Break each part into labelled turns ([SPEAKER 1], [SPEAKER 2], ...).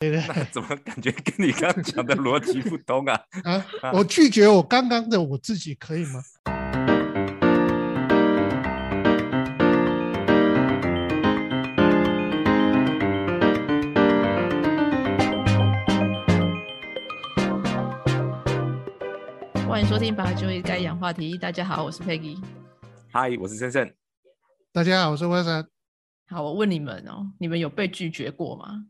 [SPEAKER 1] 对对
[SPEAKER 2] 那怎么感觉跟你刚刚讲的逻辑不通 啊？
[SPEAKER 1] 啊，我拒绝我刚刚的我自己可以吗？
[SPEAKER 3] 欢迎收听《把就业该养话题》。大家好，我是 Peggy。
[SPEAKER 2] 嗨，我是森森。
[SPEAKER 1] 大家好，我是温山。
[SPEAKER 3] 好，我问你们哦，你们有被拒绝过吗？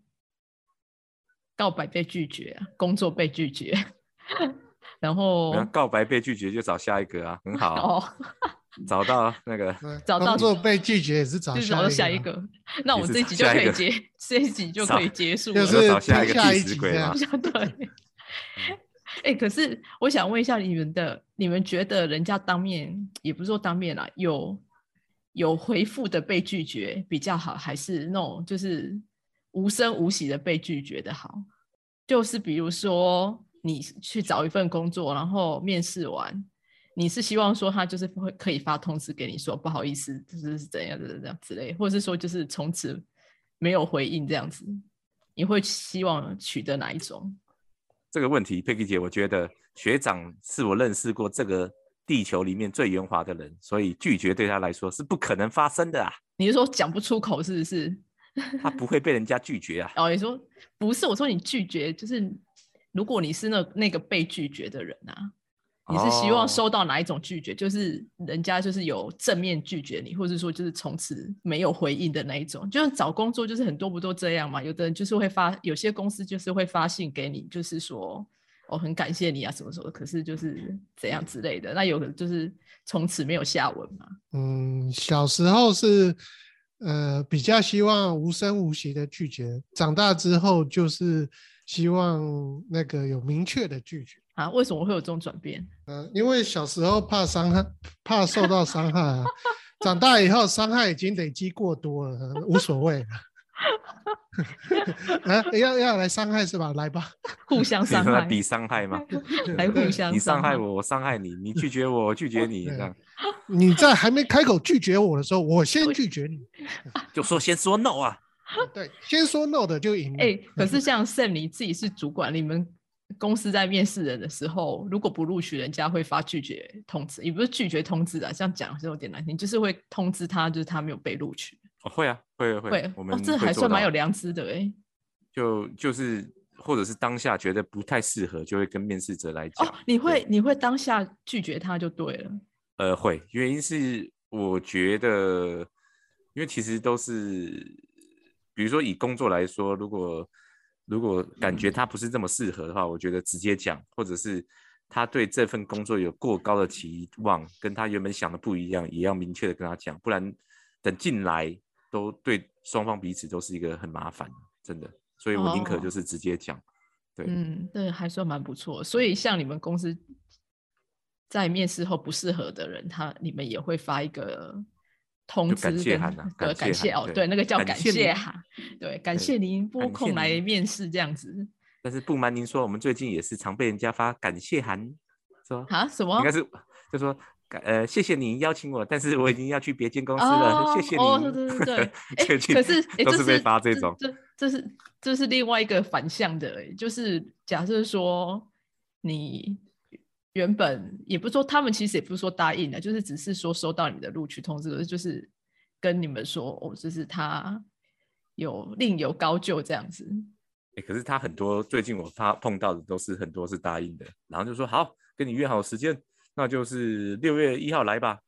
[SPEAKER 3] 告白被拒绝啊，工作被拒绝，然后
[SPEAKER 2] 告白被拒绝就找下一个啊，很好哦。找到那个，
[SPEAKER 3] 找到
[SPEAKER 1] 工作被拒绝也是找
[SPEAKER 3] 找到下一个。那我们这一集就可以结，这一集就可以结束了，
[SPEAKER 1] 就是
[SPEAKER 2] 找下一个
[SPEAKER 1] 下一
[SPEAKER 2] 替死鬼嘛。
[SPEAKER 3] 对。哎，可是我想问一下你们的，你们觉得人家当面也不是说当面啦，有有回复的被拒绝比较好，还是那种就是无声无息的被拒绝的好？就是比如说你去找一份工作，然后面试完，你是希望说他就是会可以发通知给你说不好意思，就是怎样的这样之类，或者是说就是从此没有回应这样子，你会希望取得哪一种？
[SPEAKER 2] 这个问题，佩奇姐，我觉得学长是我认识过这个地球里面最圆滑的人，所以拒绝对他来说是不可能发生的啊。
[SPEAKER 3] 你是说讲不出口是不是？
[SPEAKER 2] 他不会被人家拒绝啊。
[SPEAKER 3] 哦，你说不是，我说你拒绝就是如果你是那那个被拒绝的人啊，你是希望收到哪一种拒绝？就是人家就是有正面拒绝你，或者说就是从此没有回应的那一种。就是找工作，就是很多不都这样嘛？有的人就是会发，有些公司就是会发信给你，就是说我很感谢你啊什么什么，可是就是怎样之类的。那有的就是从此没有下文嘛。
[SPEAKER 1] 嗯，小时候是呃比较希望无声无息的拒绝，长大之后就是希望那个有明确的拒绝。
[SPEAKER 3] 啊，为什么会有这种转变？
[SPEAKER 1] 嗯，因为小时候怕伤害，怕受到伤害啊。长大以后，伤害已经累积过多了，无所谓了。啊，要要来伤害是吧？来吧，
[SPEAKER 3] 互相伤害，
[SPEAKER 2] 比伤害吗？
[SPEAKER 3] 来互相，
[SPEAKER 2] 你伤害我，我伤害你，你拒绝我，我拒绝你，这样。
[SPEAKER 1] 你在还没开口拒绝我的时候，我先拒绝你，
[SPEAKER 2] 就说先说 no 啊。
[SPEAKER 1] 对，先说 no 的就赢。
[SPEAKER 3] 哎，可是像 Sam 你自己是主管，你们公司在面试人的时候，如果不录取，人家会发拒绝通知，也不是拒绝通知啊，这样讲是有点难听，就是会通知他，就是他没有被录取。
[SPEAKER 2] 哦，会啊，会
[SPEAKER 3] 会
[SPEAKER 2] 会，我们
[SPEAKER 3] 这还算蛮有良知的哎。
[SPEAKER 2] 就就是或者是当下觉得不太适合，就会跟面试者来讲。
[SPEAKER 3] 哦，你会你会当下拒绝他就对了。
[SPEAKER 2] 呃，会，原因是我觉得，因为其实都是，比如说以工作来说，如果如果感觉他不是这么适合的话，我觉得直接讲，或者是他对这份工作有过高的期望，跟他原本想的不一样，也要明确的跟他讲，不然等进来。都对双方彼此都是一个很麻烦，真的，所以我宁可就是直接讲。对，
[SPEAKER 3] 嗯，对，还算蛮不错。所以像你们公司在面试后不适合的人，他你们也会发一个通知，
[SPEAKER 2] 感谢函
[SPEAKER 3] 呐，感谢哦，对，那个叫感谢函，对，感谢您拨空来面试这样子。
[SPEAKER 2] 但是不瞒您说，我们最近也是常被人家发感谢函，说
[SPEAKER 3] 啊什么？
[SPEAKER 2] 应该是就说。呃，谢谢您邀请我，但是我已经要去别间公司了。谢谢你。哦，
[SPEAKER 3] 对对对对。
[SPEAKER 2] 哎，
[SPEAKER 3] 可是
[SPEAKER 2] 都是被发这种。
[SPEAKER 3] 这这是这是另外一个反向的，就是假设说你原本也不是说他们其实也不是说答应的，就是只是说收到你的录取通知，就是跟你们说哦，就是他有另有高就这样子。
[SPEAKER 2] 哎，可是他很多最近我发碰到的都是很多是答应的，然后就说好跟你约好时间。那就是六月一号来吧，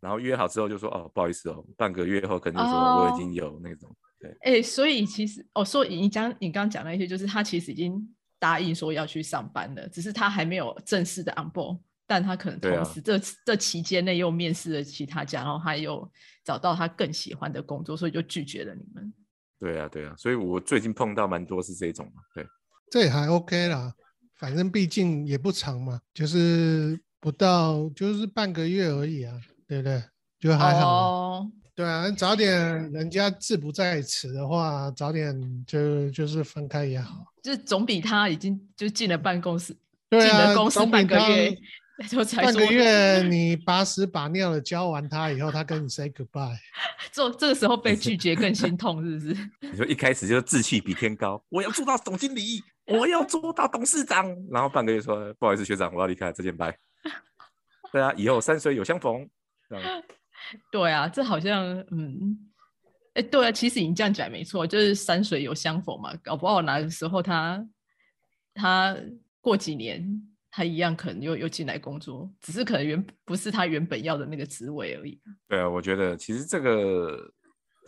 [SPEAKER 2] 然后约好之后就说哦，不好意思哦，半个月后可能说我已经有那种对，
[SPEAKER 3] 哎，所以其实哦，说你讲你刚刚讲那些，就是他其实已经答应说要去上班了，只是他还没有正式的 on board，但他可能同时这这期间内又面试了其他家，然后他又找到他更喜欢的工作，所以就拒绝了你们。
[SPEAKER 2] 对啊，对啊，所以我最近碰到蛮多是这种嘛，对，
[SPEAKER 1] 这也还 OK 啦，反正毕竟也不长嘛，就是。不到就是半个月而已啊，对不对？就还好。对啊，早点人家志不在此的话，早点就就是分开也好。
[SPEAKER 3] 就总比他已经就进了办公室，
[SPEAKER 1] 进
[SPEAKER 3] 了公司半个月，就才
[SPEAKER 1] 半个月 你把屎把尿的教完他以后，他跟你 say goodbye，
[SPEAKER 3] 这这个时候被拒绝更心痛，是不是？
[SPEAKER 2] 你说一开始就志气比天高，我要做到总经理，我要做到董事长，然后半个月说不好意思学长，我要离开，再见拜。对啊，以后山水有相逢。
[SPEAKER 3] 对啊，这好像嗯，哎，对啊，其实你这样讲没错，就是山水有相逢嘛，搞不好哪个时候他他过几年。他一样可能又又进来工作，只是可能原不是他原本要的那个职位而已。
[SPEAKER 2] 对啊，我觉得其实这个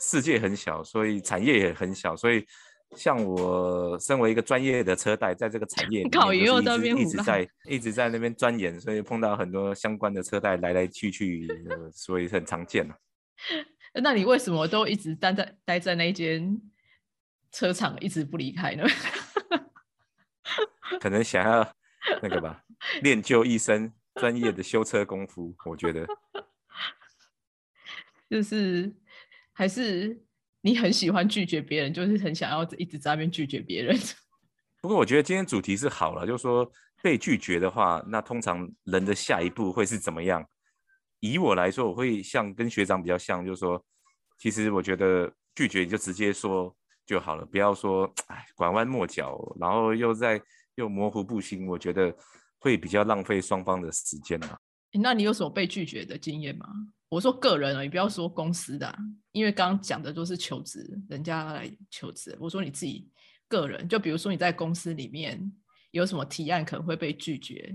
[SPEAKER 2] 世界很小，所以产业也很小，所以像我身为一个专业的车贷，在这个产业里面一直在一直在那边钻研，所以碰到很多相关的车贷来来去去，所以很常见了。
[SPEAKER 3] 那你为什么都一直待在待在那间车厂，一直不离开呢？
[SPEAKER 2] 可能想要。那个吧，练就一身专业的修车功夫，我觉得
[SPEAKER 3] 就是还是你很喜欢拒绝别人，就是很想要一直在那边拒绝别人。
[SPEAKER 2] 不过我觉得今天主题是好了，就是说被拒绝的话，那通常人的下一步会是怎么样？以我来说，我会像跟学长比较像，就是说，其实我觉得拒绝你就直接说就好了，不要说哎拐弯抹角，然后又在。又模糊不清，我觉得会比较浪费双方的时间啊。
[SPEAKER 3] 那你有什么被拒绝的经验吗？我说个人啊，你不要说公司的，因为刚刚讲的都是求职，人家来求职。我说你自己个人，就比如说你在公司里面有什么提案可能会被拒绝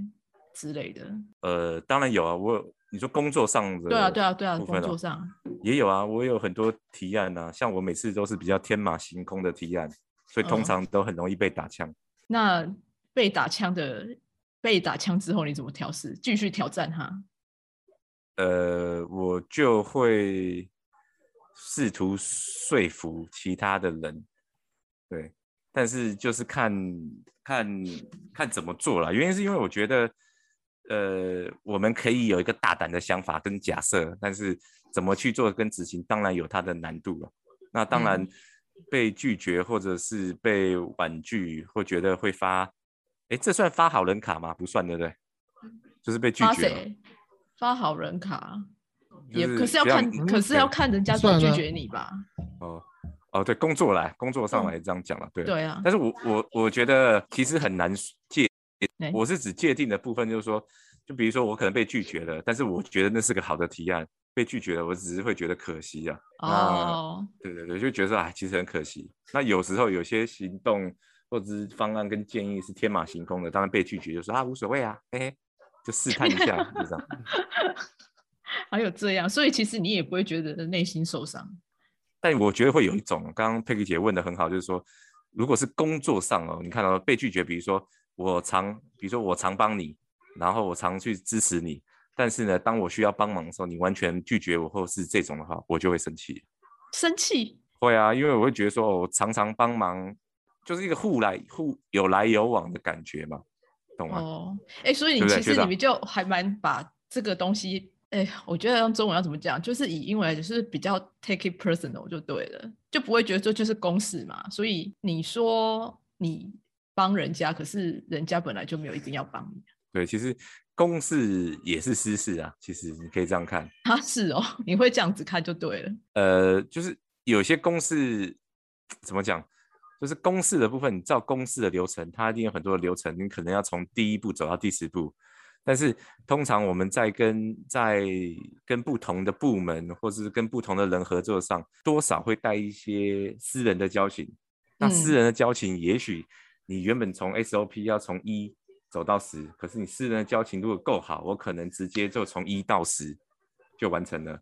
[SPEAKER 3] 之类的。
[SPEAKER 2] 呃，当然有啊，我你说工作上的，
[SPEAKER 3] 对啊，对啊，对啊，工作上
[SPEAKER 2] 也有啊，我有很多提案啊，像我每次都是比较天马行空的提案，所以通常都很容易被打枪。
[SPEAKER 3] 那被打枪的被打枪之后，你怎么调试？继续挑战他？
[SPEAKER 2] 呃，我就会试图说服其他的人，对，但是就是看看看怎么做了。原因是因为我觉得，呃，我们可以有一个大胆的想法跟假设，但是怎么去做跟执行，当然有它的难度了。那当然被拒绝或者是被婉拒，或觉得会发。哎，这算发好人卡吗？不算，对不对？就是被拒绝。
[SPEAKER 3] 发好人卡也可是要看，可是要看人家怎么拒绝你吧。
[SPEAKER 2] 哦哦，对，工作来，工作上来这样讲了，对。
[SPEAKER 3] 对啊。
[SPEAKER 2] 但是我我我觉得其实很难界，我是指界定的部分，就是说，就比如说我可能被拒绝了，但是我觉得那是个好的提案，被拒绝了，我只是会觉得可惜啊。哦。对对对，就觉得说，哎，其实很可惜。那有时候有些行动。或者是方案跟建议是天马行空的，当然被拒绝就说啊无所谓啊，嘿嘿，就试探一下，就这样。
[SPEAKER 3] 还有这样，所以其实你也不会觉得内心受伤。
[SPEAKER 2] 但我觉得会有一种，刚刚佩奇姐问的很好，就是说，如果是工作上哦，你看到被拒绝，比如说我常，比如说我常帮你，然后我常去支持你，但是呢，当我需要帮忙的时候，你完全拒绝我，或是这种的话，我就会生气。
[SPEAKER 3] 生气？
[SPEAKER 2] 会啊，因为我会觉得说，我常常帮忙。就是一个互来互有来有往的感觉嘛，懂吗？
[SPEAKER 3] 哦，哎，所以你其实你们就还蛮把这个东西，哎，我觉得用中文要怎么讲，就是以英文来就是比较 take it personal 就对了，就不会觉得这就是公事嘛。所以你说你帮人家，可是人家本来就没有一定要帮你。
[SPEAKER 2] 对，其实公事也是私事啊，其实你可以这样看。
[SPEAKER 3] 啊，是哦，你会这样子看就对了。
[SPEAKER 2] 呃，就是有些公事怎么讲？就是公式的部分，你照公式的流程，它一定有很多的流程，你可能要从第一步走到第十步。但是通常我们在跟在跟不同的部门，或者是跟不同的人合作上，多少会带一些私人的交情。那私人的交情，也许你原本从 SOP 要从一走到十，可是你私人的交情如果够好，我可能直接就从一到十就完成了。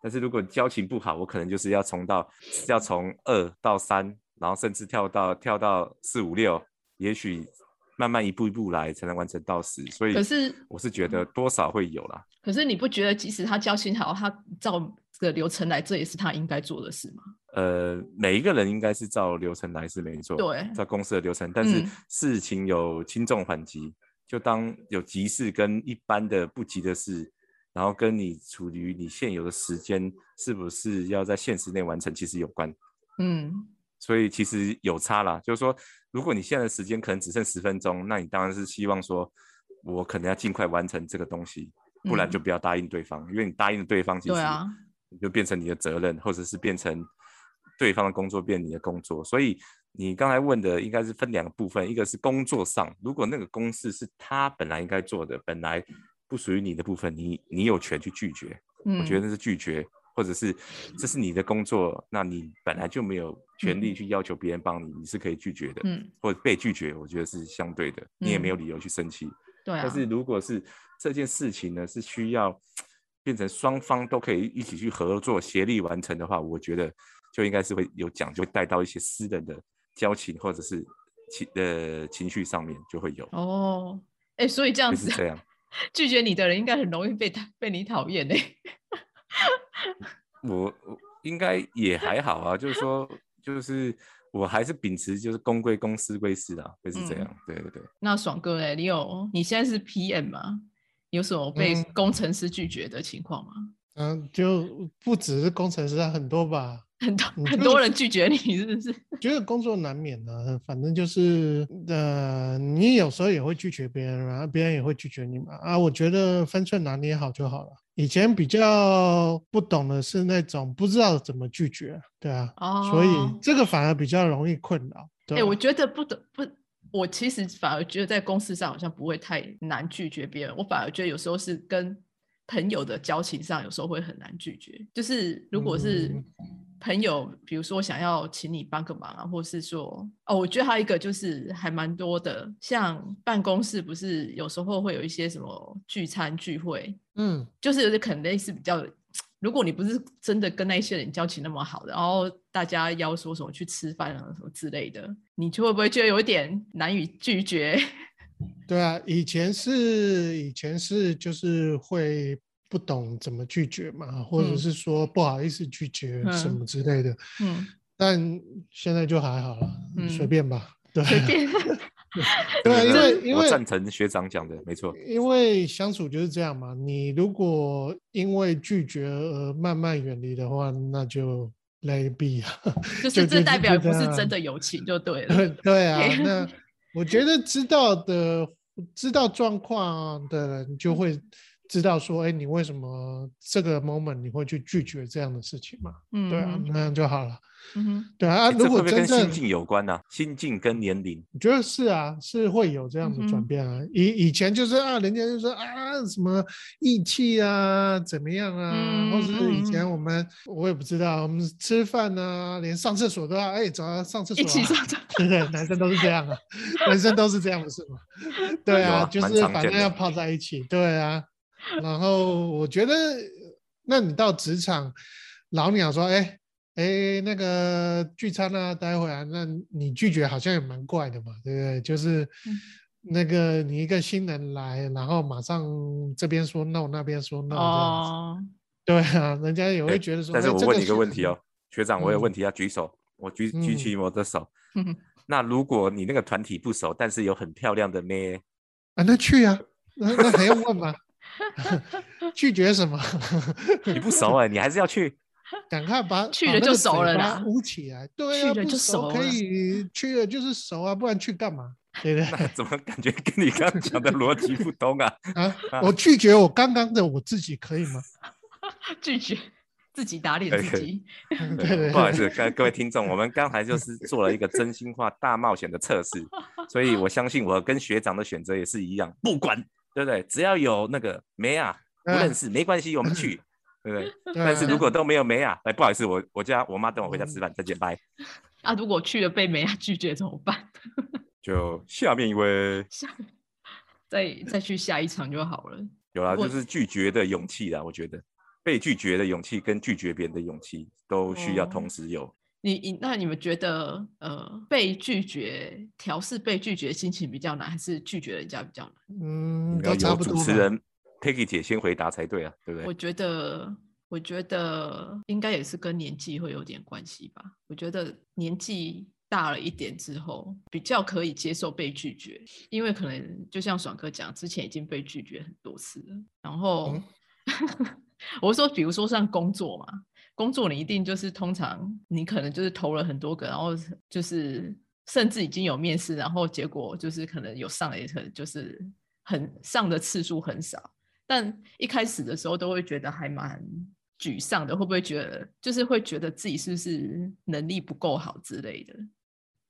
[SPEAKER 2] 但是如果交情不好，我可能就是要从到要从二到三。然后甚至跳到跳到四五六，也许慢慢一步一步来才能完成到十。所以，
[SPEAKER 3] 可是
[SPEAKER 2] 我是觉得多少会有啦。
[SPEAKER 3] 可是你不觉得，即使他交心好，他照这个流程来，这也是他应该做的事吗？
[SPEAKER 2] 呃，每一个人应该是照流程来是没错，
[SPEAKER 3] 对，
[SPEAKER 2] 照公司的流程。但是事情有轻重缓急，就当有急事跟一般的不急的事，然后跟你处于你现有的时间是不是要在限时内完成，其实有关。嗯。所以其实有差啦，就是说，如果你现在的时间可能只剩十分钟，那你当然是希望说，我可能要尽快完成这个东西，不然就不要答应对方，因为你答应了对方，其实你就变成你的责任，或者是变成对方的工作变你的工作。所以你刚才问的应该是分两个部分，一个是工作上，如果那个公事是他本来应该做的，本来不属于你的部分，你你有权去拒绝。我觉得那是拒绝。或者是这是你的工作，那你本来就没有权利去要求别人帮你，你是可以拒绝的，嗯，或者被拒绝，我觉得是相对的，你也没有理由去生气，
[SPEAKER 3] 对。
[SPEAKER 2] 但是如果是这件事情呢，是需要变成双方都可以一起去合作、协力完成的话，我觉得就应该是会有讲究，带到一些私人的交情或者是情呃情绪上面就会有。
[SPEAKER 3] 哦，哎，所以这样子
[SPEAKER 2] 这样
[SPEAKER 3] 拒绝你的人，应该很容易被被你讨厌嘞。
[SPEAKER 2] 我 我应该也还好啊，就是说，就是我还是秉持就是公归公，私归私的，会是这样。对对对。
[SPEAKER 3] 那爽哥嘞，你有你现在是 PM 吗？有什么被工程师拒绝的情况吗？
[SPEAKER 1] 嗯，就不只是工程师啊，很多吧。
[SPEAKER 3] 很多很多人拒绝你，是不是？
[SPEAKER 1] 觉得工作难免的，反正就是呃，你有时候也会拒绝别人啊，别人也会拒绝你嘛。啊，我觉得分寸拿捏好就好了。以前比较不懂的是那种不知道怎么拒绝，对啊，所以这个反而比较容易困扰。
[SPEAKER 3] 哎，我觉得不懂不，我其实反而觉得在公司上好像不会太难拒绝别人，我反而觉得有时候是跟朋友的交情上有时候会很难拒绝，就是如果是。朋友，比如说想要请你帮个忙啊，或是说，哦，我觉得还有一个就是还蛮多的，像办公室不是有时候会有一些什么聚餐聚会，嗯，就是有些可能类似比较，如果你不是真的跟那些人交情那么好的，然后大家要说什么去吃饭啊什么之类的，你就会不会觉得有一点难以拒绝？
[SPEAKER 1] 对啊，以前是以前是就是会。不懂怎么拒绝嘛，或者是说不好意思拒绝什么之类的。嗯，但现在就还好了，随便吧。对，
[SPEAKER 3] 随便。
[SPEAKER 1] 对，因为因为
[SPEAKER 2] 赞成学长讲的，没错。
[SPEAKER 1] 因为相处就是这样嘛，你如果因为拒绝而慢慢远离的话，那就 let it be
[SPEAKER 3] 啊。就是这代表不是真的友情，就对了。
[SPEAKER 1] 对啊，那我觉得知道的、知道状况的人就会。知道说，哎，你为什么这个 moment 你会去拒绝这样的事情嘛？嗯，对啊，那样就好了。嗯哼，对啊。如果真正
[SPEAKER 2] 心境有关呢？心境跟年龄，
[SPEAKER 1] 我觉得是啊，是会有这样的转变啊。以以前就是啊，人家就说啊，什么义气啊，怎么样啊，或者是以前我们我也不知道，我们吃饭啊，连上厕所都要哎，走啊，上厕所
[SPEAKER 3] 一起上厕所，
[SPEAKER 1] 对对，男生都是这样啊，男生都是这样，是吗？对啊，就是反正要泡在一起，对啊。然后我觉得，那你到职场，老鸟说，哎哎，那个聚餐啊，待会啊，那你拒绝好像也蛮怪的嘛，对不对？就是那个你一个新人来，然后马上这边说 no，那边说 no，这样子。对啊，人家也会觉得说。
[SPEAKER 2] 但是我问你一个问题哦，学长，我有问题要举手，我举举起我的手。那如果你那个团体不熟，但是有很漂亮的妹，
[SPEAKER 1] 啊，那去啊，那那还用问吗？拒绝什么？
[SPEAKER 2] 你不熟哎，你还是要去。
[SPEAKER 1] 赶快把
[SPEAKER 3] 去了就熟了啦，
[SPEAKER 1] 捂起来。对啊，不熟可以去了就是熟啊，不然去干嘛？对不对？
[SPEAKER 2] 怎么感觉跟你刚刚讲的逻辑不通啊？
[SPEAKER 1] 啊，我拒绝我刚刚的我自己可以吗？
[SPEAKER 3] 拒绝自己打脸自己。
[SPEAKER 1] 对
[SPEAKER 2] 不好意思，各各位听众，我们刚才就是做了一个真心话大冒险的测试，所以我相信我跟学长的选择也是一样，不管。对不对？只要有那个梅啊，不认识没关系，我们去，对不对？但是如果都没有梅啊，哎，不好意思，我我家我妈等我回家吃饭，再见，拜。
[SPEAKER 3] 啊，如果去了被梅啊拒绝怎么办？
[SPEAKER 2] 就下面一位，
[SPEAKER 3] 下再再去下一场就好了。
[SPEAKER 2] 有啊，就是拒绝的勇气啦，我觉得被拒绝的勇气跟拒绝别人的勇气都需要同时有。
[SPEAKER 3] 你你那你们觉得呃被拒绝调试被拒绝心情比较难，还是拒绝人家比较难？
[SPEAKER 1] 嗯，都差不
[SPEAKER 2] 多。主持人 Peggy 姐先回答才对啊，对不对？
[SPEAKER 3] 我觉得我觉得应该也是跟年纪会有点关系吧。我觉得年纪大了一点之后，比较可以接受被拒绝，因为可能就像爽哥讲，之前已经被拒绝很多次了。然后 我说，比如说像工作嘛。工作你一定就是通常你可能就是投了很多个，然后就是甚至已经有面试，然后结果就是可能有上了，也可能就是很上的次数很少，但一开始的时候都会觉得还蛮沮丧的，会不会觉得就是会觉得自己是不是能力不够好之类的？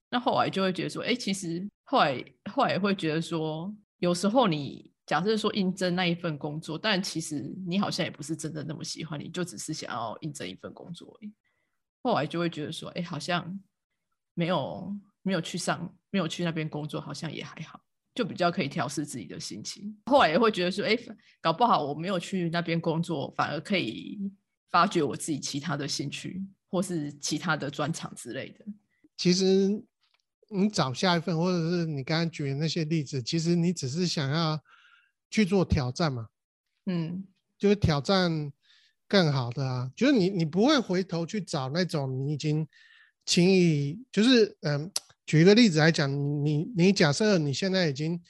[SPEAKER 3] 那后来就会觉得说，哎，其实后来后来会觉得说，有时候你假设说应征那一份工作，但其实你好像也不是真的那么喜欢，你就只是想要应征一份工作。后来就会觉得说，哎，好像没有没有去上，没有去那边工作，好像也还好，就比较可以调试自己的心情。后来也会觉得说，哎，搞不好我没有去那边工作，反而可以发掘我自己其他的兴趣，或是其他的专长之类的。
[SPEAKER 1] 其实。你找下一份，或者是你刚刚举的那些例子，其实你只是想要去做挑战嘛，
[SPEAKER 3] 嗯，
[SPEAKER 1] 就是挑战更好的啊，就是你你不会回头去找那种你已经轻易，就是嗯，举一个例子来讲，你你假设你现在已经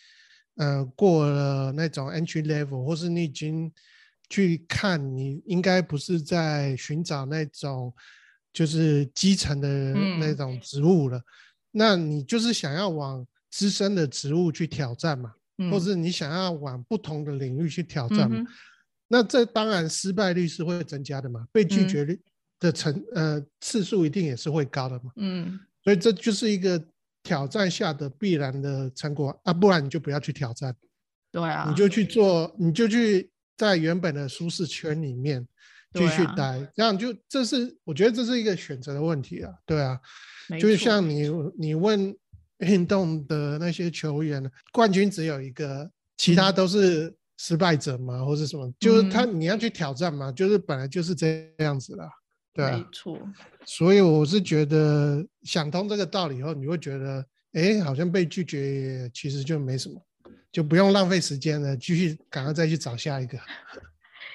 [SPEAKER 1] 呃过了那种 entry level，或是你已经去看，你应该不是在寻找那种就是基层的那种职务了。那你就是想要往资深的职务去挑战嘛，或是你想要往不同的领域去挑战嘛？那这当然失败率是会增加的嘛，被拒绝率的成呃次数一定也是会高的嘛。
[SPEAKER 3] 嗯，
[SPEAKER 1] 所以这就是一个挑战下的必然的成果啊，不然你就不要去挑战。
[SPEAKER 3] 对啊，
[SPEAKER 1] 你就去做，你就去在原本的舒适圈里面继续待，这样就这是我觉得这是一个选择的问题啊，对啊。就是像你，你问运动的那些球员，冠军只有一个，其他都是失败者嘛，或者什么？就是他你要去挑战嘛，就是本来就是这样子啦，对
[SPEAKER 3] 没错。
[SPEAKER 1] 所以我是觉得想通这个道理以后，你会觉得，哎，好像被拒绝其实就没什么，就不用浪费时间了，继续赶快再去找下一个。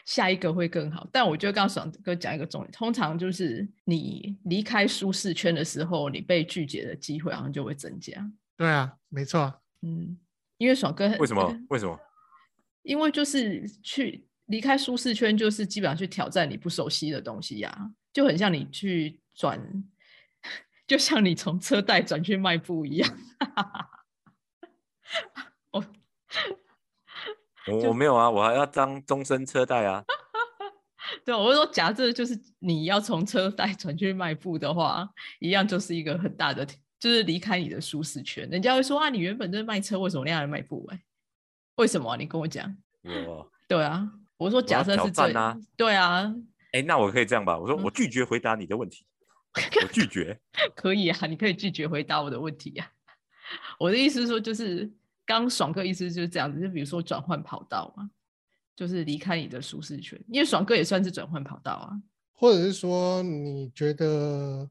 [SPEAKER 3] 下一个会更好，但我觉得刚刚爽哥讲一个重点，通常就是你离开舒适圈的时候，你被拒绝的机会好像就会增加。
[SPEAKER 1] 对啊，没错。
[SPEAKER 3] 嗯，因为爽哥
[SPEAKER 2] 为什么？为什么？
[SPEAKER 3] 因为就是去离开舒适圈，就是基本上去挑战你不熟悉的东西呀，就很像你去转，就像你从车贷转去卖布一样。
[SPEAKER 2] 哦。我我没有啊，我还要当终身车贷啊。
[SPEAKER 3] 对，我是说，假设就是你要从车贷转去卖布的话，一样就是一个很大的，就是离开你的舒适圈。人家会说啊，你原本就是卖车，为什么你要来卖布？哎，为什么？你跟我讲。
[SPEAKER 2] 我。
[SPEAKER 3] 对啊，我说假设是这样。对啊。
[SPEAKER 2] 哎，那我可以这样吧？我说我拒绝回答你的问题。我拒绝。
[SPEAKER 3] 可以啊，你可以拒绝回答我的问题呀。我的意思是说，就是。刚爽哥意思就是这样子，就比如说转换跑道嘛，就是离开你的舒适圈，因为爽哥也算是转换跑道啊。
[SPEAKER 1] 或者是说，你觉得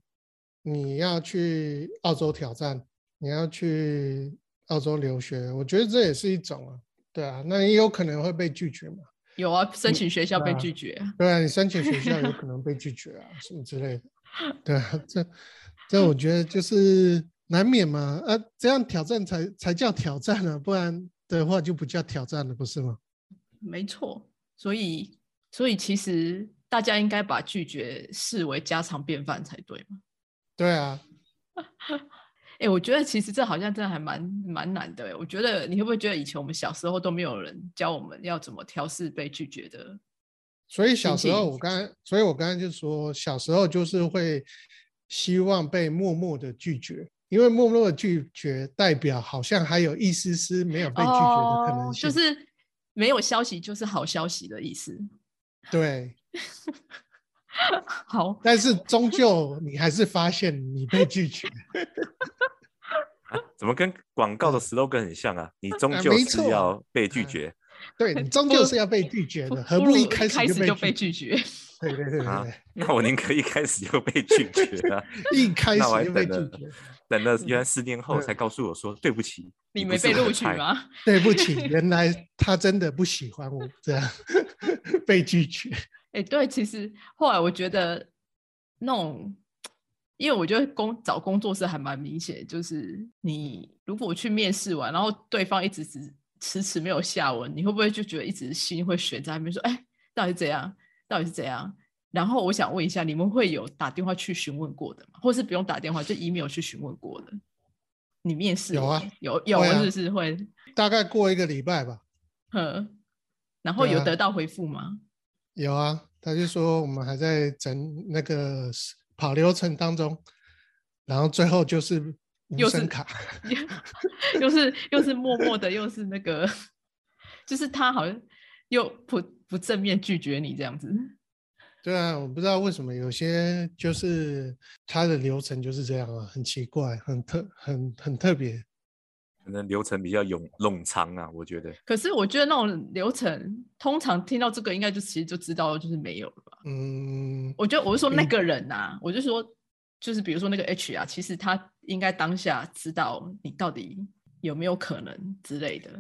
[SPEAKER 1] 你要去澳洲挑战，你要去澳洲留学，我觉得这也是一种啊，对啊，那也有可能会被拒绝嘛。
[SPEAKER 3] 有啊，申请学校被拒绝。
[SPEAKER 1] 对啊，你申请学校有可能被拒绝啊，什么之类的。对啊，这这我觉得就是。难免嘛，呃，这样挑战才才叫挑战呢，不然的话就不叫挑战了，不是吗？
[SPEAKER 3] 没错，所以所以其实大家应该把拒绝视为家常便饭才对嘛。
[SPEAKER 1] 对啊，
[SPEAKER 3] 哎，我觉得其实这好像真的还蛮蛮难的。我觉得你会不会觉得以前我们小时候都没有人教我们要怎么调试被拒绝的？
[SPEAKER 1] 所以小时候我刚才，所以我刚刚就说小时候就是会希望被默默的拒绝。因为默默的拒绝，代表好像还有一丝丝没有被拒绝的可能
[SPEAKER 3] 性，就是没有消息就是好消息的意思。
[SPEAKER 1] 对，
[SPEAKER 3] 好，
[SPEAKER 1] 但是终究你还是发现你被拒绝。
[SPEAKER 2] 怎么跟广告的 slogan 很像啊？你终究是要被拒绝。
[SPEAKER 1] 对你终究是要被拒绝的，何不一开始
[SPEAKER 3] 就被拒绝？
[SPEAKER 1] 对对对对，
[SPEAKER 2] 那我宁可一开始就被拒绝啊！
[SPEAKER 1] 一开始就被拒绝。
[SPEAKER 2] 等了原来四年后才告诉我说对不起，
[SPEAKER 3] 你没被录取吗？
[SPEAKER 1] 对不起，原来他真的不喜欢我，这样 被拒绝。
[SPEAKER 3] 哎，对，其实后来我觉得那种，因为我觉得工找工作是还蛮明显，就是你如果去面试完，然后对方一直迟迟迟没有下文，你会不会就觉得一直心会悬在那边，说哎，到底怎样？到底是怎样？然后我想问一下，你们会有打电话去询问过的吗？或是不用打电话就 email 去询问过的？你面试
[SPEAKER 1] 有啊？
[SPEAKER 3] 有有，是不是会？
[SPEAKER 1] 大概过一个礼拜吧，
[SPEAKER 3] 嗯，然后有得到回复吗？
[SPEAKER 1] 有啊，他就说我们还在整那个跑流程当中，然后最后就是无声卡，
[SPEAKER 3] 又是又是默默的，又是那个，就是他好像又不不正面拒绝你这样子。
[SPEAKER 1] 对啊，我不知道为什么有些就是他的流程就是这样啊，很奇怪，很特很很特别。
[SPEAKER 2] 可能流程比较冗冗长啊，我觉得。
[SPEAKER 3] 可是我觉得那种流程，通常听到这个，应该就其实就知道就是没有了吧。嗯，我觉得我是说那个人呐，我就说就是比如说那个 H 啊，其实他应该当下知道你到底有没有可能之类的。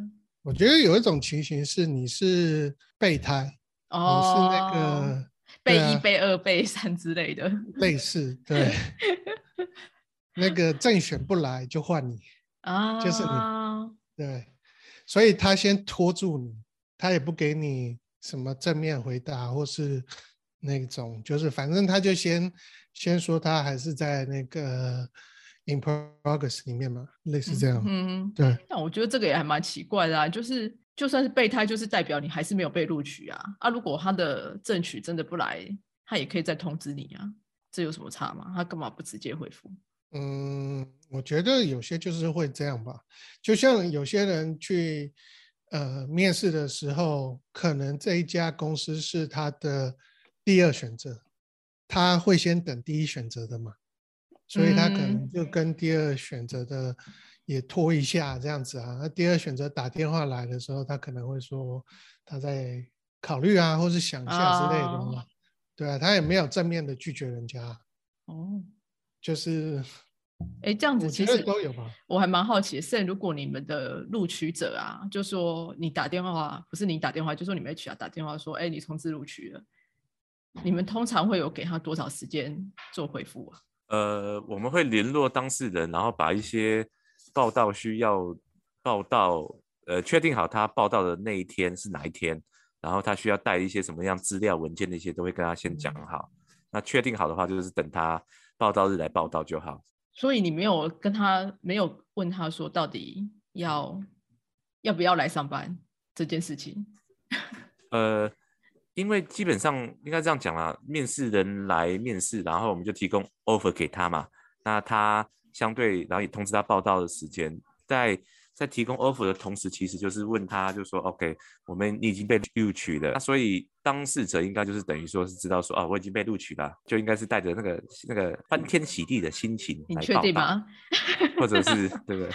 [SPEAKER 1] 我觉得有一种情形是你是备胎，你是那个
[SPEAKER 3] 备一、背二、背三之类的。
[SPEAKER 1] 类似，对。那个正选不来就换你。啊，就是你对，所以他先拖住你，他也不给你什么正面回答，或是那种，就是反正他就先先说他还是在那个 in progress 里面嘛，类似这样。嗯，对。
[SPEAKER 3] 但我觉得这个也还蛮奇怪的啊，就是就算是备胎，就是代表你还是没有被录取啊。啊，如果他的正取真的不来，他也可以再通知你啊，这有什么差吗？他干嘛不直接回复？
[SPEAKER 1] 嗯，我觉得有些就是会这样吧，就像有些人去呃面试的时候，可能这一家公司是他的第二选择，他会先等第一选择的嘛，所以他可能就跟第二选择的也拖一下这样子啊。那第二选择打电话来的时候，他可能会说他在考虑啊，或是想一下之类的嘛，对啊，他也没有正面的拒绝人家，哦，就是。
[SPEAKER 3] 哎，这样子其实
[SPEAKER 1] 都有吧。
[SPEAKER 3] 我还蛮好奇，甚如果你们的录取者啊，就说你打电话，不是你打电话，就说你们 HR 打电话说，哎，你通知录取了，你们通常会有给他多少时间做回复啊？
[SPEAKER 2] 呃，我们会联络当事人，然后把一些报道需要报道，呃，确定好他报道的那一天是哪一天，然后他需要带一些什么样资料文件那些，都会跟他先讲好。那确定好的话，就是等他报道日来报道就好。
[SPEAKER 3] 所以你没有跟他没有问他说到底要要不要来上班这件事情？
[SPEAKER 2] 呃，因为基本上应该这样讲啦，面试人来面试，然后我们就提供 offer 给他嘛，那他相对然后也通知他报道的时间，在。在提供 offer 的同时，其实就是问他，就说 OK，我们你已经被录取了，那所以当事者应该就是等于说是知道说啊，我已经被录取了，就应该是带着那个那个欢天喜地的心情
[SPEAKER 3] 你确定吗？
[SPEAKER 2] 或者是 对不对？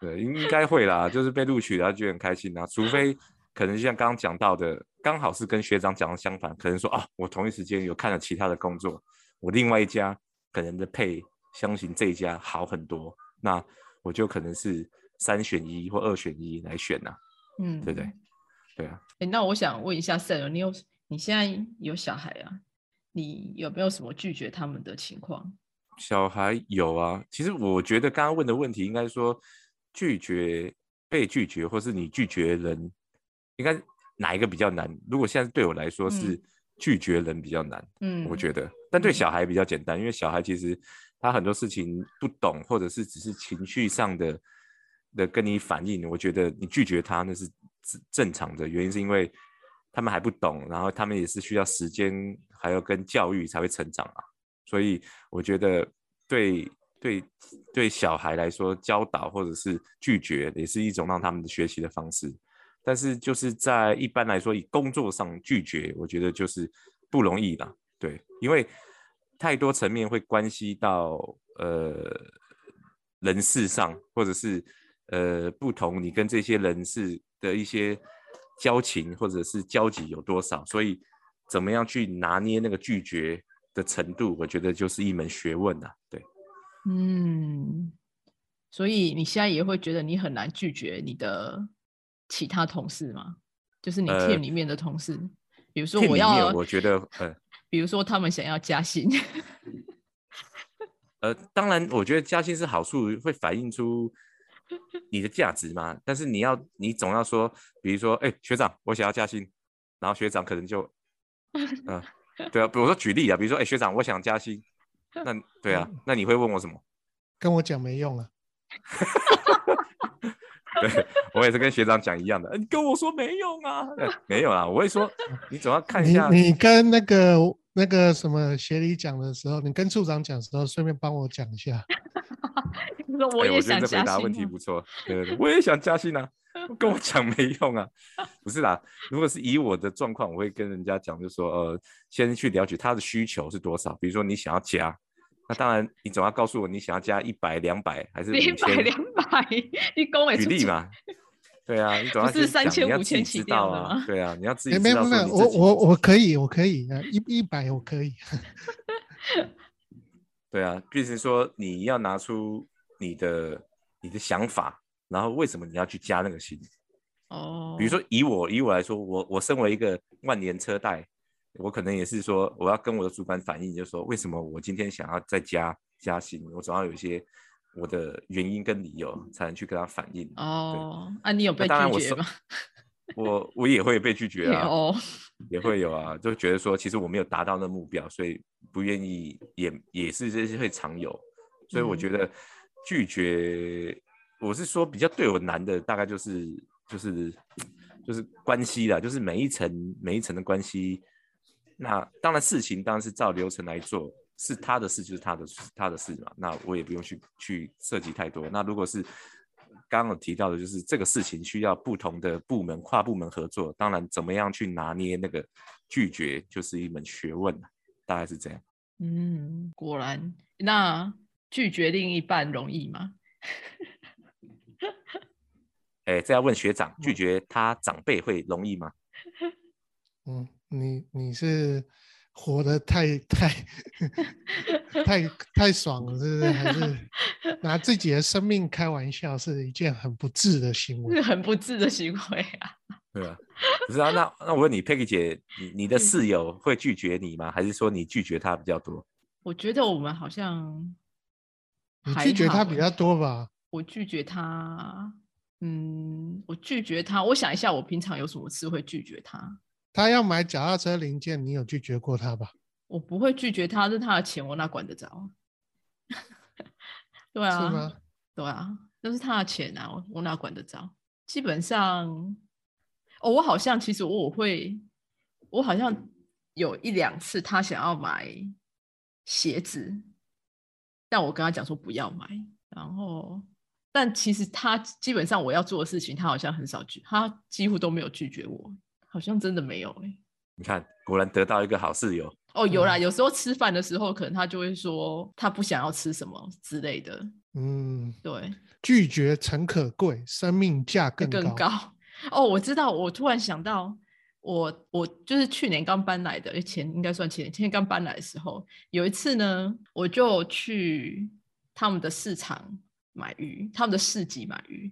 [SPEAKER 2] 对，应该会啦，就是被录取了，就很开心啦。除非可能就像刚刚讲到的，刚好是跟学长讲的相反，可能说啊，我同一时间有看了其他的工作，我另外一家可能的配相信这一家好很多，那我就可能是。三选一或二选一来选呐，嗯，对不对？对啊。
[SPEAKER 3] 哎，那我想问一下 s a 你有你现在有小孩啊？你有没有什么拒绝他们的情况？
[SPEAKER 2] 小孩有啊。其实我觉得刚刚问的问题，应该说拒绝被拒绝，或是你拒绝人，应该哪一个比较难？如果现在对我来说是拒绝人比较难，嗯，我觉得，但对小孩比较简单，因为小孩其实他很多事情不懂，或者是只是情绪上的。的跟你反映，我觉得你拒绝他那是正常的原因，是因为他们还不懂，然后他们也是需要时间，还要跟教育才会成长啊。所以我觉得对对对小孩来说，教导或者是拒绝也是一种让他们学习的方式。但是就是在一般来说，以工作上拒绝，我觉得就是不容易的，对，因为太多层面会关系到呃人事上或者是。呃，不同，你跟这些人事的一些交情或者是交集有多少，所以怎么样去拿捏那个拒绝的程度，我觉得就是一门学问呐。对，
[SPEAKER 3] 嗯，所以你现在也会觉得你很难拒绝你的其他同事吗？就是你 team 里面的同事，比如说我要，
[SPEAKER 2] 我觉得，呃，
[SPEAKER 3] 比如说他们想要加薪，
[SPEAKER 2] 呃，当然，我觉得加薪是好处，会反映出。你的价值嘛，但是你要，你总要说，比如说，哎，学长，我想要加薪，然后学长可能就，嗯，对啊，比如说举例啊，比如说，哎，学长，我想加薪，那对啊，那你会问我什么？
[SPEAKER 1] 跟我讲没用啊。
[SPEAKER 2] 对我我也是跟学长讲一样的，你跟我说没用啊，没有啊，我会说你总要看一下。
[SPEAKER 1] 你你跟那个那个什么协理讲的时候，你跟处长讲的时候，顺便帮我讲一下。
[SPEAKER 3] 我也想
[SPEAKER 2] 加薪。问题不错，对对，我也想加薪啊，跟我 讲没用啊，不是啦。如果是以我的状况，我会跟人家讲，就说呃，先去了解他的需求是多少。比如说你想要加。那当然，你总要告诉我你想要加一百、两百还是
[SPEAKER 3] 一百、两百？你跟我
[SPEAKER 2] 举例嘛？对啊，你总要
[SPEAKER 3] 是三千、
[SPEAKER 2] 五
[SPEAKER 3] 千起跳
[SPEAKER 2] 啊？对啊，你要自己知道。
[SPEAKER 1] 没有没有，我我我可以，我可以啊，一一百我可以。
[SPEAKER 2] 对啊，就是说你要拿出你的你的想法，然后为什么你要去加那个薪？
[SPEAKER 3] 哦，
[SPEAKER 2] 比如说以我以我来说，我我身为一个万年车贷。我可能也是说，我要跟我的主管反映，就是说，为什么我今天想要再加加薪？我总要有一些我的原因跟理由，才能去跟他反映。
[SPEAKER 3] 哦，啊，你有被拒绝吗？
[SPEAKER 2] 我我也会被拒绝 啊，也会有啊，就觉得说，其实我没有达到那目标，所以不愿意，也也是这些会常有。所以我觉得拒绝，我是说比较对我难的，大概就是就是就是关系啦，就是每一层每一层的关系。那当然，事情当然是照流程来做，是他的事就是他的他的事嘛。那我也不用去去涉及太多。那如果是刚刚提到的，就是这个事情需要不同的部门跨部门合作，当然怎么样去拿捏那个拒绝，就是一门学问大概是这样。
[SPEAKER 3] 嗯，果然，那拒绝另一半容易吗？
[SPEAKER 2] 哎，这要问学长，拒绝他长辈会容易吗？
[SPEAKER 1] 嗯。你你是活得太太太 太爽了，是不是？还是 拿自己的生命开玩笑，是一件很不智的行为，是
[SPEAKER 3] 很不智的行为啊！
[SPEAKER 2] 对啊，不是啊？那那我问你，Peggy 姐，你你的室友会拒绝你吗？还是说你拒绝他比较多？
[SPEAKER 3] 我觉得我们好像
[SPEAKER 1] 你拒绝他比较多吧？
[SPEAKER 3] 我拒绝他，嗯，我拒绝他。我想一下，我平常有什么事会拒绝他？
[SPEAKER 1] 他要买脚踏车零件，你有拒绝过他吧？
[SPEAKER 3] 我不会拒绝他，是他的钱，我哪管得着？对啊，
[SPEAKER 1] 是吗？
[SPEAKER 3] 对啊，那是他的钱啊，我我哪管得着？基本上，哦，我好像其实我我会，我好像有一两次他想要买鞋子，但我跟他讲说不要买，然后，但其实他基本上我要做的事情，他好像很少拒，他几乎都没有拒绝我。好像真的没有哎，
[SPEAKER 2] 你看，果然得到一个好室友
[SPEAKER 3] 哦。有啦，有时候吃饭的时候，可能他就会说他不想要吃什么之类的。
[SPEAKER 1] 嗯，
[SPEAKER 3] 对，
[SPEAKER 1] 拒绝诚可贵，生命价更
[SPEAKER 3] 更高。哦，我知道，我突然想到，我我就是去年刚搬来的，前应该算前年，前年刚搬来的时候，有一次呢，我就去他们的市场买鱼，他们的市集买鱼。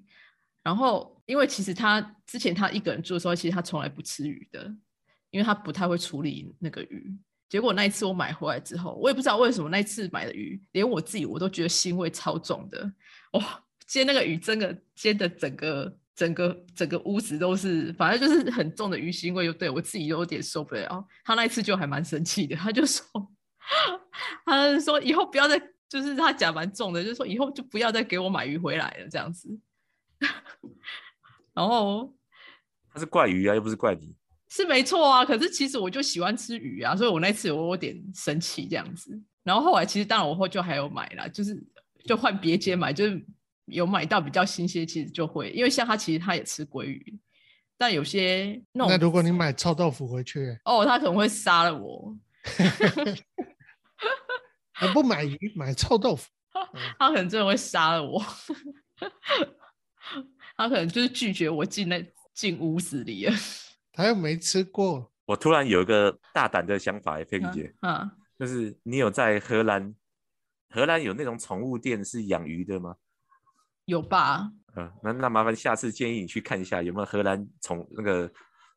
[SPEAKER 3] 然后，因为其实他之前他一个人住的时候，其实他从来不吃鱼的，因为他不太会处理那个鱼。结果那一次我买回来之后，我也不知道为什么那一次买的鱼，连我自己我都觉得腥味超重的。哇，煎那个鱼真的煎的整个整个整个屋子都是，反正就是很重的鱼腥味，又对我自己有点受不了。他那一次就还蛮生气的，他就说，他说以后不要再，就是他讲蛮重的，就是说以后就不要再给我买鱼回来了这样子。然后
[SPEAKER 2] 他是怪鱼啊，又不是怪你，
[SPEAKER 3] 是没错啊。可是其实我就喜欢吃鱼啊，所以我那次我有点生气这样子。然后后来其实当然我后就还有买了，就是就换别间买，就是有买到比较新鲜，其实就会因为像他其实他也吃鲑鱼，但有些
[SPEAKER 1] 那如果你买臭豆腐回去，
[SPEAKER 3] 哦，他可能会杀了我。
[SPEAKER 1] 我 不买鱼，买臭豆腐，
[SPEAKER 3] 他可能真的会杀了我。他可能就是拒绝我进那进屋子里了。
[SPEAKER 1] 他又没吃过。
[SPEAKER 2] 我突然有一个大胆的想法，佩妮姐，
[SPEAKER 3] 嗯，
[SPEAKER 2] 就是你有在荷兰，荷兰有那种宠物店是养鱼的吗？
[SPEAKER 3] 有吧。
[SPEAKER 2] 嗯，那那麻烦下次建议你去看一下有没有荷兰宠那个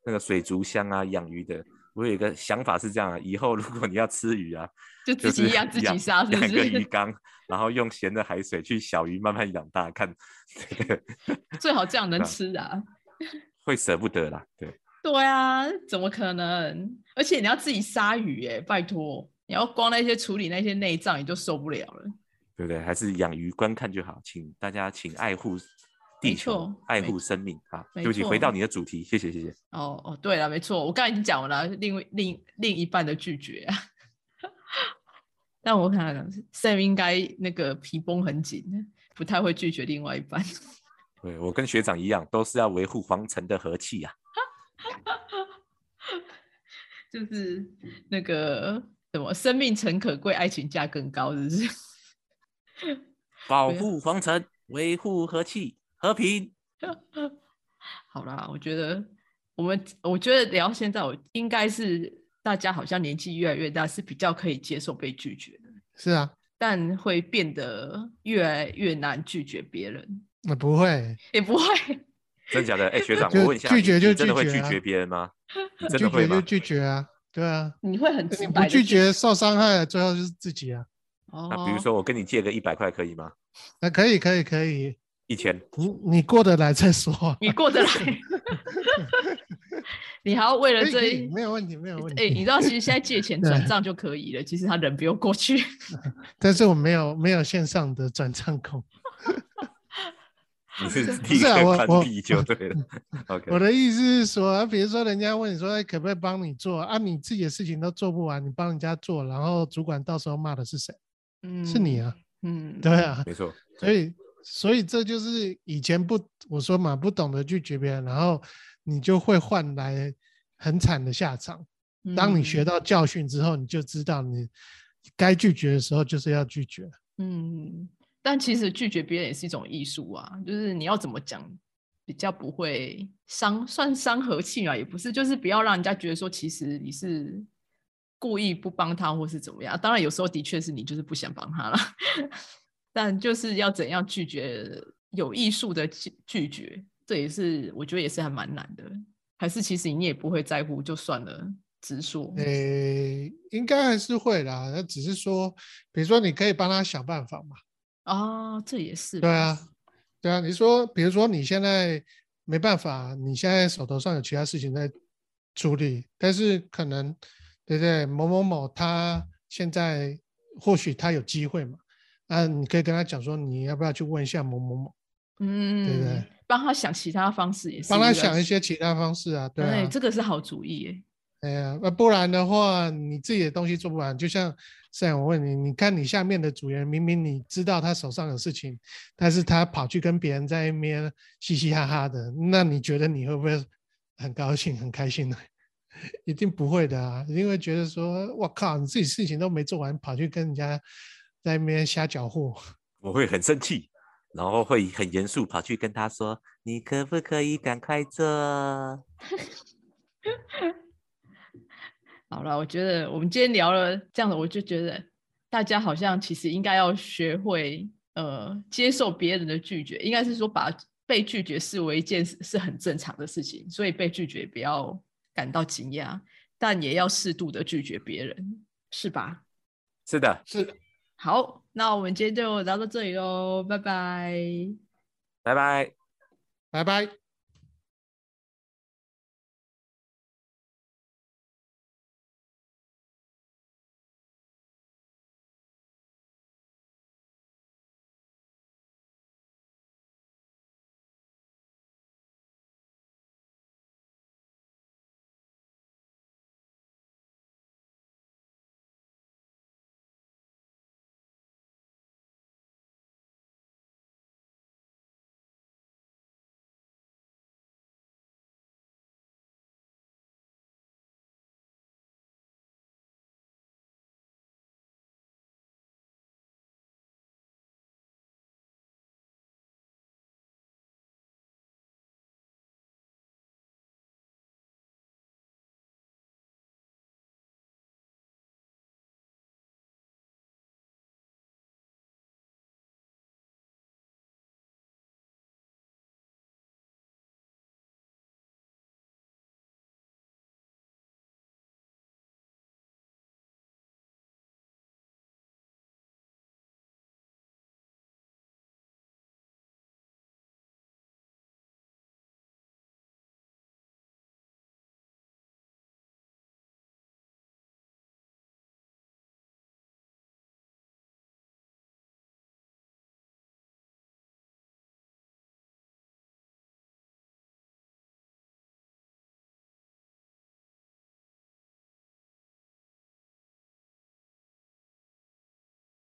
[SPEAKER 2] 那个水族箱啊养鱼的。我有一个想法是这样啊，以后如果你要吃鱼啊，
[SPEAKER 3] 就自己养自己杀，
[SPEAKER 2] 养个鱼缸，然后用咸的海水去小鱼慢慢养大，看
[SPEAKER 3] 最好这样 能吃啊，
[SPEAKER 2] 会舍不得啦，对
[SPEAKER 3] 对啊，怎么可能？而且你要自己杀鱼哎，拜托，你要光那些处理那些内脏你就受不了了，
[SPEAKER 2] 对不对？还是养鱼观看就好，请大家请爱护地球，爱护生命啊。对不起，回到你的主题，谢谢谢谢。
[SPEAKER 3] 哦哦，对了，没错，我刚才已经讲完了，另另另一半的拒绝啊。但我看 Sam 应该那个皮绷很紧，不太会拒绝另外一半。
[SPEAKER 2] 对我跟学长一样，都是要维护皇城的和气啊。
[SPEAKER 3] 就是那个什么，生命诚可贵，爱情价更高，是不是？
[SPEAKER 2] 保护皇城，维护和气和平。
[SPEAKER 3] 好啦，我觉得我们，我觉得聊现在，我应该是大家好像年纪越来越大，是比较可以接受被拒绝的。
[SPEAKER 1] 是啊，
[SPEAKER 3] 但会变得越来越难拒绝别人。
[SPEAKER 1] 那不会，
[SPEAKER 3] 也不会。
[SPEAKER 2] 真假的？哎，学长，我问一下，
[SPEAKER 1] 拒绝就
[SPEAKER 2] 真的会拒绝别人吗？
[SPEAKER 1] 拒绝就拒绝啊，对啊。
[SPEAKER 3] 你会很
[SPEAKER 1] 你不拒绝受伤害，最后就是自己啊。
[SPEAKER 2] 那比如说我跟你借个一百块可以吗？
[SPEAKER 1] 那可以，可以，可以。
[SPEAKER 2] 一千。
[SPEAKER 1] 你你过得来再说。
[SPEAKER 3] 你过得来。你还要为了这
[SPEAKER 1] 一没有问题，没有问题。哎，
[SPEAKER 3] 你知道其实现在借钱 转账就可以了，其实他人不用过去。
[SPEAKER 1] 但是我没有没有线上的转账口。
[SPEAKER 2] 你是不是啊？我我就对了。OK，
[SPEAKER 1] 我的意思是说，比如说人家问你说可不可以帮你做啊，你自己的事情都做不完，你帮人家做，然后主管到时候骂的是谁？嗯，是你啊。嗯，对啊，
[SPEAKER 2] 没错。
[SPEAKER 1] 所以所以这就是以前不我说嘛，不懂得拒绝别人，然后你就会换来很惨的下场。当你学到教训之后，你就知道你该拒绝的时候就是要拒绝。嗯。
[SPEAKER 3] 但其实拒绝别人也是一种艺术啊，就是你要怎么讲比较不会伤，算伤和气啊，也不是，就是不要让人家觉得说其实你是故意不帮他或是怎么样。当然有时候的确是你就是不想帮他了，但就是要怎样拒绝有艺术的拒拒绝，这也是我觉得也是还蛮难的。还是其实你也不会在乎就算了，直说。
[SPEAKER 1] 诶，应该还是会啦，那只是说，比如说你可以帮他想办法嘛。
[SPEAKER 3] 哦，这也是
[SPEAKER 1] 对啊，对啊。你说，比如说你现在没办法，你现在手头上有其他事情在处理，但是可能对不对？某某某他现在或许他有机会嘛，啊，你可以跟他讲说，你要不要去问一下某某某，嗯，对不对？
[SPEAKER 3] 帮他想其他方式也是，
[SPEAKER 1] 帮他想一些其他方式啊，对啊，
[SPEAKER 3] 这个是好主意耶。
[SPEAKER 1] 哎呀，那不然的话，你自己的东西做不完，就像。这样我问你，你看你下面的组员，明明你知道他手上有事情，但是他跑去跟别人在那边嘻嘻哈哈的，那你觉得你会不会很高兴、很开心呢？一定不会的啊，一定会觉得说，我靠，你自己事情都没做完，跑去跟人家在那边瞎搅和。
[SPEAKER 2] 我会很生气，然后会很严肃跑去跟他说，你可不可以赶快做？
[SPEAKER 3] 好了，我觉得我们今天聊了这样的，我就觉得大家好像其实应该要学会呃接受别人的拒绝，应该是说把被拒绝视为一件是很正常的事情，所以被拒绝不要感到惊讶，但也要适度的拒绝别人，是吧？
[SPEAKER 2] 是的，
[SPEAKER 1] 是。
[SPEAKER 3] 好，那我们今天就聊到这里喽，拜拜，
[SPEAKER 2] 拜拜，
[SPEAKER 1] 拜拜。